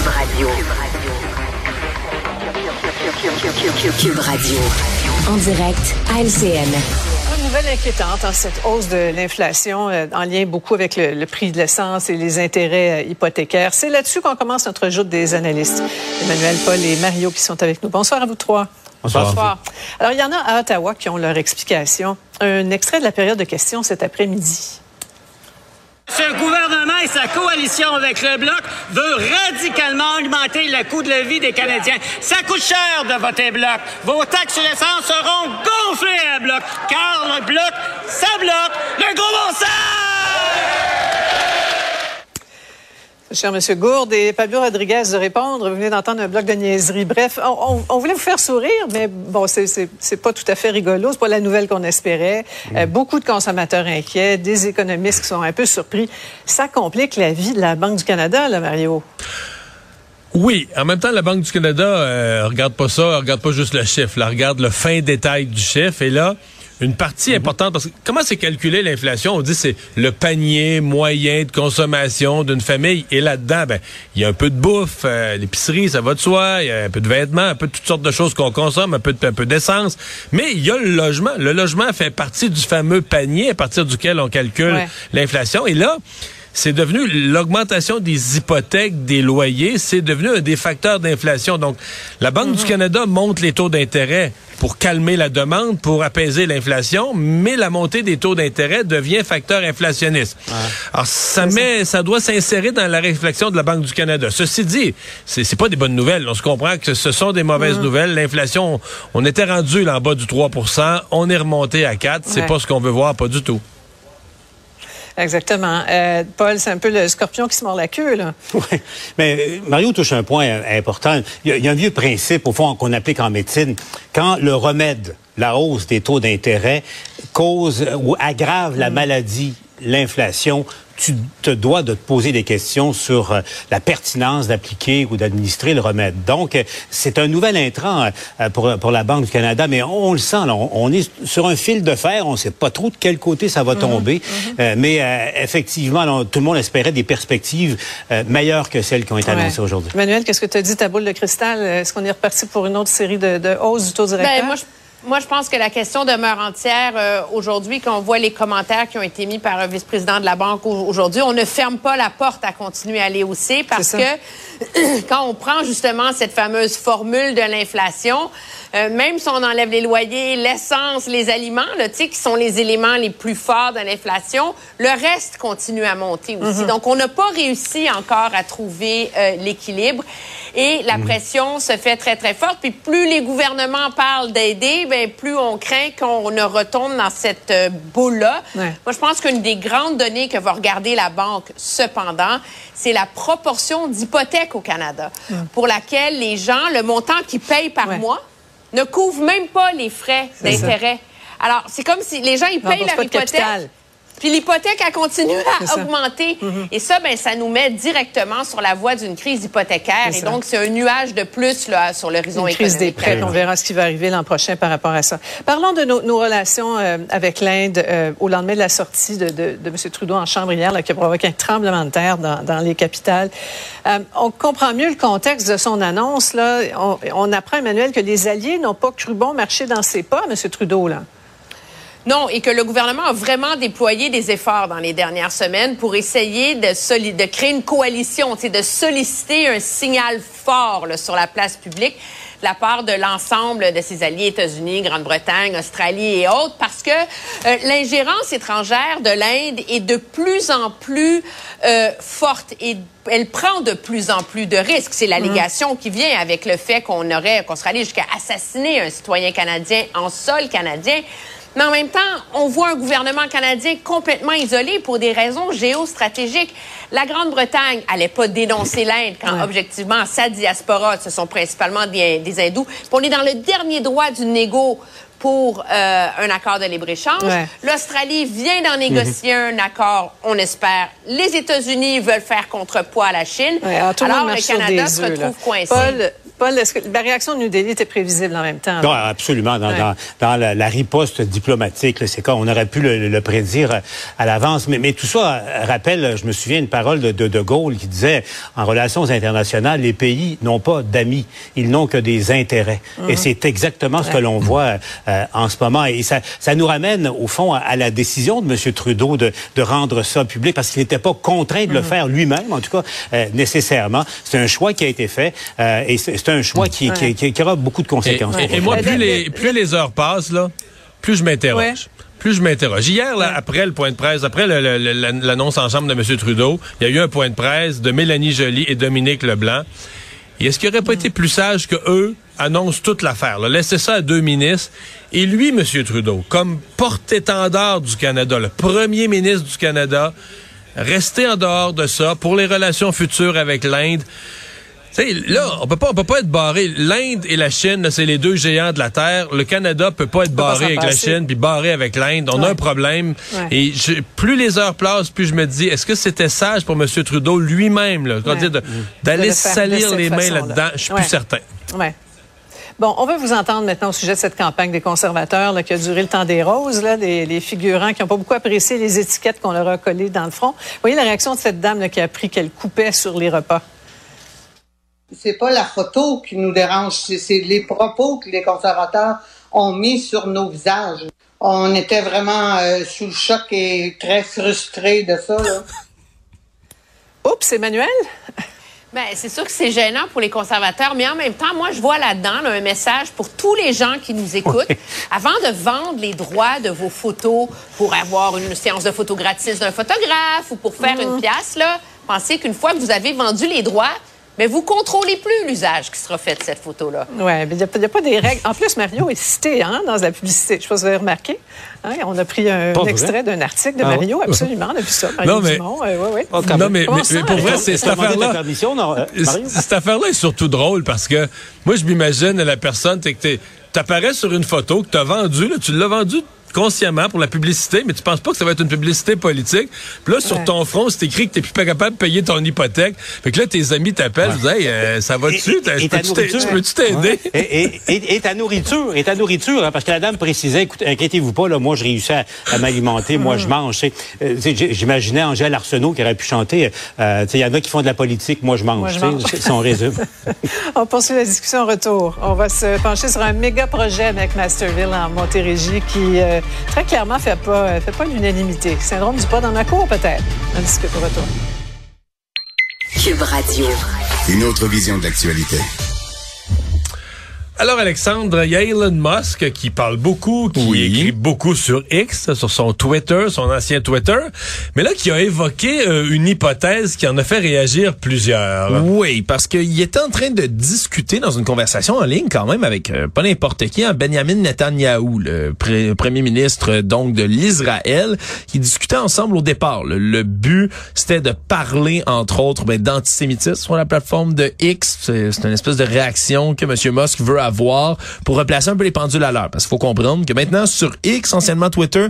Cube Radio. Cube Radio. En direct à LCN. Une nouvelle inquiétante, en cette hausse de l'inflation euh, en lien beaucoup avec le, prix de l'essence et les intérêts euh, hypothécaires. C'est là-dessus qu'on commence notre joute des analystes. Emmanuel Paul et Mario qui sont avec nous. Bonsoir à vous trois. Bonsoir. Bonsoir. Alors, il y en a à Ottawa qui ont leur explication. Un extrait de la période de questions cet après-midi. Ce gouvernement et sa coalition avec le Bloc veut radicalement augmenter le coût de la vie des Canadiens. Ça coûte cher de voter Bloc. Vos taxes sur l'essence seront gonflées à Bloc, car le Bloc, ça bloque le gros bon sens! Cher M. Gourde et Pablo Rodriguez de répondre. Vous venez d'entendre un bloc de niaiserie. Bref, on, voulait vous faire sourire, mais bon, c'est pas tout à fait rigolo. C'est pas la nouvelle qu'on espérait. Euh, beaucoup de consommateurs inquiets, des économistes qui sont un peu surpris. Ça complique la vie de la Banque du Canada, là, Mario. Oui, en même temps, la Banque du Canada euh, regarde pas ça, regarde pas juste le chiffre, elle regarde le fin détail du chiffre. Et là, une partie importante, parce que comment c'est calculé l'inflation? On dit c'est le panier moyen de consommation d'une famille. Et là-dedans, ben, il y a un peu de bouffe, euh, l'épicerie, ça va de soi, il y a un peu de vêtements, un peu de toutes sortes de choses qu'on consomme, un peu un peu d'essence. Mais il y a le logement. Le logement fait partie du fameux panier à partir duquel on calcule l'inflation. Et là, c'est devenu l'augmentation des hypothèques, des loyers, c'est devenu un des facteurs d'inflation. Donc, la Banque du mhm. Canada monte les taux d'intérêt pour calmer la demande, pour apaiser l'inflation, mais la montée des taux d'intérêt devient facteur inflationniste. Alors, ça met, ça doit s'insérer dans la réflexion de la Banque du Canada. Ceci dit, c'est pas des bonnes nouvelles. On se comprend que ce sont des mauvaises nouvelles. L'inflation, on était rendu là en bas du 3% on est remonté à 4 C'est pas ce qu'on veut voir, pas du tout. Exactement. Euh, Paul, c'est un peu le scorpion qui se mord la queue, là. Oui. Mais euh, Mario touche un point euh, important. Il y, a, un vieux principe, au fond, qu'on applique en médecine. Quand le remède, la hausse des taux d'intérêt, cause ou aggrave la mm. maladie, l'inflation, tu te dois de te poser des questions sur euh, la pertinence d'appliquer ou d'administrer le remède. Donc, euh, c'est un nouvel intrant euh, pour, pour la Banque du Canada, mais on, le sent, on, est sur un fil de fer, on ne sait pas trop de quel côté ça va mhm. tomber, mhm. mais effectivement, tout le monde espérait des perspectives meilleures que celles qui ont été annoncées aujourd'hui. Manuel, qu'est-ce que tu as dit, ta boule de cristal? Est-ce qu'on est reparti pour une autre série de, de hausses du taux directeur? Ben, moi, je pense que la question demeure entière euh, aujourd'hui quand on voit les commentaires qui ont été mis par un vice-président de la banque aujourd'hui. On ne ferme pas la porte à continuer à aller hausser parce que quand on prend justement cette fameuse formule de l'inflation, euh, même si on enlève les loyers, l'essence, les aliments, là, qui sont les éléments les plus forts de l'inflation, le reste continue à monter aussi. Mm-hmm. Donc, on n'a pas réussi encore à trouver euh, l'équilibre et la mm. pression se fait très, très forte. Puis plus les gouvernements parlent d'aider, ben plus on craint qu'on ne retombe dans cette euh, boule-là. Moi, je pense qu'une des grandes données que va regarder la banque, cependant, c'est la proportion d'hypothèques au Canada, pour laquelle les gens, le montant qu'ils payent par mois, ne couvre même pas les frais d'intérêt. Alors, c'est comme si les gens, ils payent leur hypothèque. Puis l'hypothèque a continué à augmenter. Mm-hmm. Et ça, ben, ça nous met directement sur la voie d'une crise hypothécaire. Et donc, c'est un nuage de plus là, sur l'horizon économique. crise des prêts. On verra ce qui va arriver l'an prochain par rapport à ça. Parlons de nos, relations euh, avec l'Inde euh, au lendemain de la sortie de, de, de, M. Trudeau en chambre hier, là, qui a provoqué un tremblement de terre dans, dans les capitales. Euh, on comprend mieux le contexte de son annonce. Là. On, on apprend, Emmanuel, que les alliés n'ont pas cru bon marcher dans ses pas, M. Trudeau. Là. Non, et que le gouvernement a vraiment déployé des efforts dans les dernières semaines pour essayer de, de créer une coalition, de solliciter un signal fort sur la place publique de la part de l'ensemble de ses alliés, États-Unis, Grande-Bretagne, Australie et autres, parce que euh, l'ingérence étrangère de l'Inde est de plus en plus euh, forte et elle prend de plus en plus de risques. C'est l'allégation qui vient avec le fait qu'on aurait, qu'on serait allé jusqu'à assassiner un citoyen canadien en sol canadien. Mais en même temps, on voit un gouvernement canadien complètement isolé pour des raisons géostratégiques. La Grande-Bretagne n'allait pas dénoncer l'Inde quand, objectivement, sa diaspora, ce sont principalement des, des hindous. on est dans le dernier droit du négo pour euh, un accord de libre-échange. L'Australie vient d'en négocier un accord, on espère. Les États-Unis veulent faire contrepoids à la Chine. Alors, le Canada se retrouve coincé. Paul, est-ce que la réaction de New Delhi était prévisible en même temps? Non, absolument. Dans, dans, la, riposte diplomatique, c'est quoi? On aurait pu le, prédire à l'avance. Mais, mais, tout ça rappelle, je me souviens, une parole de, de, de Gaulle qui disait, en relations internationales, les pays n'ont pas d'amis, ils n'ont que des intérêts. Et mhm. c'est exactement ce que l'on voit euh, en ce moment. Et ça, ça nous ramène, au fond, à, la décision de M. Trudeau de, de rendre ça public parce qu'il n'était pas contraint de le mhm. faire lui-même, en tout cas, euh, nécessairement. C'est un choix qui a été fait euh, et c'est un choix qui, aura beaucoup de conséquences. Et, moi, plus les, plus les heures passent, là, plus je m'interroge. Plus je m'interroge. Hier, là, après le point de presse, après l'annonce en chambre de M. Trudeau, il y a eu un point de presse de Mélanie Joly et Dominique Leblanc. Et est-ce qu'il n'aurait pas été plus sage que eux annoncent toute l'affaire? Laissez ça à deux ministres. Et lui, M. Trudeau, comme porte-étendard du Canada, le premier ministre du Canada, rester en dehors de ça pour les relations futures avec l'Inde là, on peut pas, on peut pas être barré. L'Inde et la Chine, c'est les deux géants de la Terre. Le Canada peut pas être barré avec la Chine puis barré avec l'Inde. On a un problème. Et plus les heures passent, plus je me dis, est-ce que c'était sage pour M. Trudeau lui-même, d'aller salir les mains là-dedans? Je suis plus certain. Bon, on va vous entendre maintenant au sujet de cette campagne des conservateurs là, qui a duré le temps des roses, là, les, figurants qui n'ont pas beaucoup apprécié les étiquettes qu'on leur a collées dans le front. Vous voyez la réaction de cette dame là, qui a appris qu'elle coupait sur les repas? C'est pas la photo qui nous dérange, c'est les propos que les conservateurs ont mis sur nos visages. On était vraiment euh, sous le choc et très frustrés de ça. Là. Oups, Emmanuel? Ben, c'est sûr que c'est gênant pour les conservateurs, mais en même temps, moi, je vois là-dedans un message pour tous les gens qui nous écoutent. Avant de vendre les droits de vos photos pour avoir une séance de photo gratis d'un photographe ou pour faire une mm. pièce, là, pensez qu'une fois que vous avez vendu les droits, mais vous contrôlez plus l'usage qui sera fait de cette photo-là. Oui, mais il n'y a, pas des règles. En plus, Mario est cité hein, dans la publicité. Je ne sais pas si vous avez remarqué. Hein, on a pris un, extrait d'un article de ah Mario, absolument. On a vu ça. Mario non, mais, Dumont, euh, ouais, ouais. Oh, non, mais, mais, pour vrai, c'est cette affaire-là. Euh, cette affaire-là est surtout drôle parce que moi, je m'imagine la personne, que tu apparais sur une photo que tu as vendue, tu l'as vendue consciemment pour la publicité, mais tu penses pas que ça va être une publicité politique. Puis là, sur ton front, c'est écrit que t'es plus pas capable de payer ton hypothèque. Fait que là, tes amis t'appellent, hey, euh, ça va dessus, je peux-tu t'aider? Et, ta nourriture, et ta nourriture, hein, parce que la dame précisait, écoutez, inquiétez-vous pas, là, moi, je réussis à, m'alimenter, moi, je mange. Euh, j'imaginais Angèle Arsenault qui aurait pu chanter, euh, il y en a qui font de la politique, moi, je mange. Si on résume. on poursuit la discussion en retour. On va se pencher sur un méga projet avec Masterville en Montérégie qui très clairement, fait pas, fait pas l'unanimité. Syndrome du pas dans ma cour, peut-être. On discute au retour. Cube Radio. Une autre vision de l'actualité. Alors Alexandre, il y a Elon Musk qui parle beaucoup, qui écrit beaucoup sur X, sur son Twitter, son ancien Twitter, mais là qui a évoqué euh, une hypothèse qui en a fait réagir plusieurs. Oui, parce qu'il était en train de discuter dans une conversation en ligne quand même avec euh, pas n'importe qui, hein, Benjamin Netanyahu, le premier ministre donc de l'Israël, qui discutaient ensemble au départ. Le, but, c'était de parler entre autres ben, d'antisémitisme sur la plateforme de X. C'est une espèce de réaction que M. Musk veut avoir pour replacer un peu les pendules à l'heure. Parce qu'il faut comprendre que maintenant, sur X, anciennement Twitter,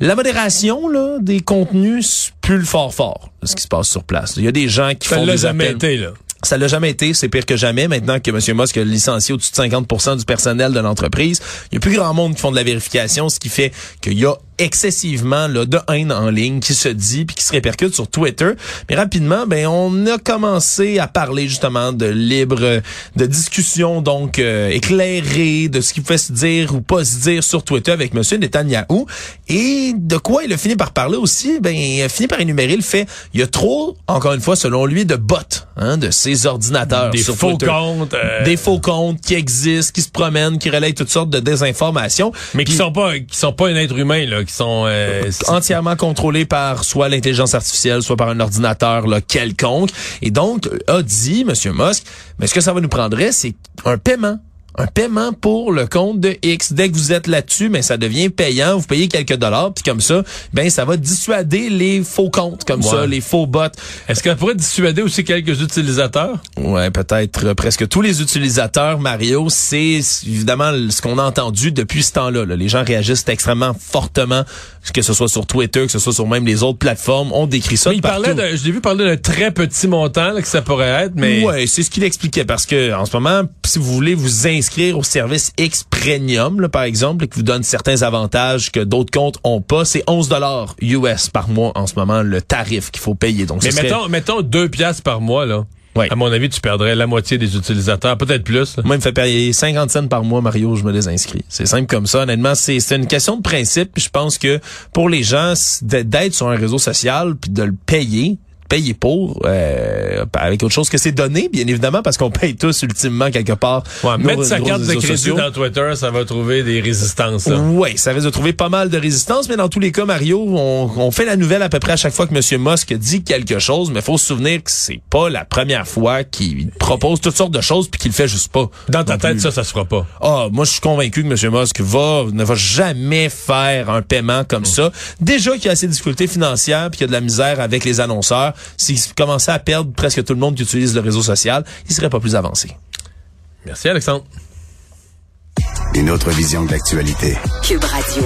la modération là, des contenus plus le fort fort de ce qui se passe sur place. Il y a des gens qui font des appels. là. Ça l'a jamais été, c'est pire que jamais. Maintenant que M. Musk a licencié au-dessus de 50% du personnel de l'entreprise, il y a plus grand monde qui font de la vérification, ce qui fait qu'il y a excessivement là, de haine en ligne qui se dit puis qui se répercute sur Twitter. Mais rapidement, ben on a commencé à parler justement de libre, de discussion donc euh, éclairée de ce qui pouvait se dire ou pas se dire sur Twitter avec Monsieur Netanyahu. Et de quoi il a fini par parler aussi? Ben il a fini par énumérer le fait il y a trop, encore une fois, selon lui, de bots, hein, de ces ordinateurs des sur faux comptes, euh, des faux comptes qui existent, qui se promènent, qui relayent toutes sortes de désinformations, mais qui sont pas qui sont pas un être humain là qui sont euh, entièrement contrôlés par soit l'intelligence artificielle, soit par un ordinateur là, quelconque. Et donc, a dit, M. Musk, mais ce que ça va nous prendrait, c'est un paiement un paiement pour le compte de X. Dès que vous êtes là-dessus, ben ça devient payant. Vous payez quelques dollars, puis comme ça, ben ça va dissuader les faux comptes comme ça, les faux bots. Est-ce qu'elle pourrait dissuader aussi quelques utilisateurs? Ouais, peut-être presque tous les utilisateurs. Mario, c'est évidemment ce qu'on a entendu depuis ce temps-là. Les gens réagissent extrêmement fortement, que ce soit sur Twitter, que ce soit sur même les autres plateformes. On décrit ça. Mais il parlait de, je l'ai vu parler d'un très petit montant là, que ça pourrait être, mais ouais, c'est ce qu'il expliquait parce que en ce moment, si vous voulez vous inscrire au service X Premium, là, par exemple, et qui vous donne certains avantages que d'autres comptes ont pas, c'est 11 dollars US par mois en ce moment le tarif qu'il faut payer. Donc, mais mettons, mettons deux piastres par mois là. À mon avis, tu perdrais la moitié des utilisateurs, peut-être plus. Moi, il me fait payer 50 cents par mois, Mario, je me désinscris. C'est simple comme ça. Honnêtement, c'est une question de principe. je pense que pour les gens, d'être sur un réseau social puis de le payer, payer pour euh, avec autre chose que c'est donné, bien évidemment, parce qu'on paye tous ultimement quelque part. Ouais, mettre sa carte de crédit dans Twitter, ça va trouver des résistances. Oui, ça risque de trouver pas mal de résistances, mais dans tous les cas, Mario, on, on, fait la nouvelle à peu près à chaque fois que M. Musk dit quelque chose, mais faut se souvenir que c'est pas la première fois qu'il propose toutes sortes de choses puis qu'il le fait juste pas. Dans ta tête, ça, ça se fera pas. Ah, moi, je suis convaincu que M. Musk va ne va jamais faire un paiement comme mm. ça. Déjà qu'il y a assez de difficultés financières puis qu'il y a de la misère avec les annonceurs s'il commençait à perdre presque tout le monde qui utilise le réseau social, il serait pas plus avancé. Merci Alexandre. Une autre vision de l'actualité. Cube Radio.